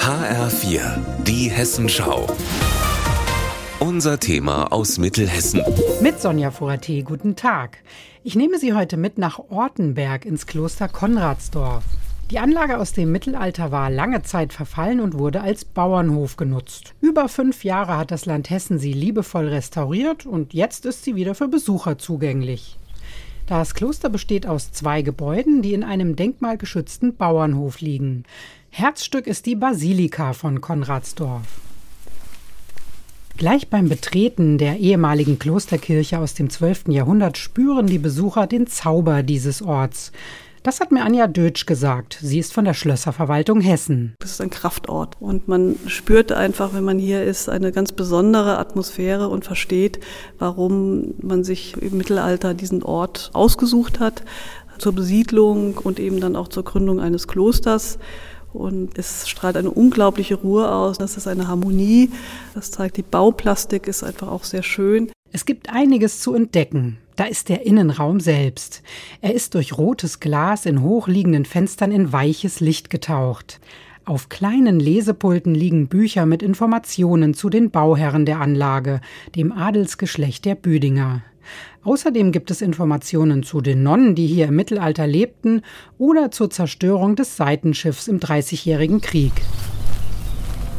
HR4, die Hessenschau. Unser Thema aus Mittelhessen. Mit Sonja Foraté, guten Tag. Ich nehme Sie heute mit nach Ortenberg ins Kloster Konradsdorf. Die Anlage aus dem Mittelalter war lange Zeit verfallen und wurde als Bauernhof genutzt. Über fünf Jahre hat das Land Hessen sie liebevoll restauriert und jetzt ist sie wieder für Besucher zugänglich. Das Kloster besteht aus zwei Gebäuden, die in einem denkmalgeschützten Bauernhof liegen. Herzstück ist die Basilika von Konradsdorf. Gleich beim Betreten der ehemaligen Klosterkirche aus dem 12. Jahrhundert spüren die Besucher den Zauber dieses Orts. Das hat mir Anja Dötsch gesagt. Sie ist von der Schlösserverwaltung Hessen. Das ist ein Kraftort. Und man spürt einfach, wenn man hier ist, eine ganz besondere Atmosphäre und versteht, warum man sich im Mittelalter diesen Ort ausgesucht hat zur Besiedlung und eben dann auch zur Gründung eines Klosters. Und es strahlt eine unglaubliche Ruhe aus. Das ist eine Harmonie. Das zeigt, die Bauplastik ist einfach auch sehr schön. Es gibt einiges zu entdecken. Da ist der Innenraum selbst. Er ist durch rotes Glas in hochliegenden Fenstern in weiches Licht getaucht. Auf kleinen Lesepulten liegen Bücher mit Informationen zu den Bauherren der Anlage, dem Adelsgeschlecht der Büdinger. Außerdem gibt es Informationen zu den Nonnen, die hier im Mittelalter lebten, oder zur Zerstörung des Seitenschiffs im Dreißigjährigen Krieg.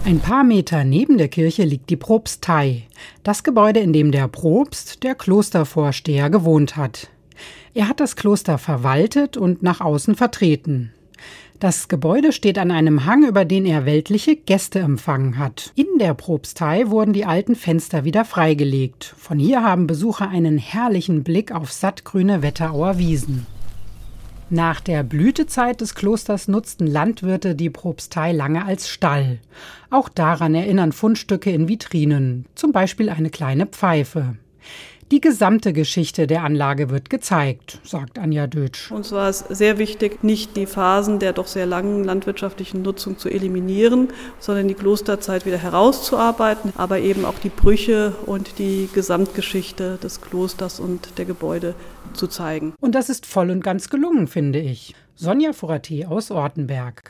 Ein paar Meter neben der Kirche liegt die Propstei, das Gebäude, in dem der Propst, der Klostervorsteher, gewohnt hat. Er hat das Kloster verwaltet und nach außen vertreten. Das Gebäude steht an einem Hang, über den er weltliche Gäste empfangen hat. In der Propstei wurden die alten Fenster wieder freigelegt. Von hier haben Besucher einen herrlichen Blick auf sattgrüne Wetterauer Wiesen. Nach der Blütezeit des Klosters nutzten Landwirte die Propstei lange als Stall. Auch daran erinnern Fundstücke in Vitrinen, zum Beispiel eine kleine Pfeife. Die gesamte Geschichte der Anlage wird gezeigt, sagt Anja Dötsch. Uns war es sehr wichtig, nicht die Phasen der doch sehr langen landwirtschaftlichen Nutzung zu eliminieren, sondern die Klosterzeit wieder herauszuarbeiten, aber eben auch die Brüche und die Gesamtgeschichte des Klosters und der Gebäude zu zeigen. Und das ist voll und ganz gelungen, finde ich. Sonja Furati aus Ortenberg.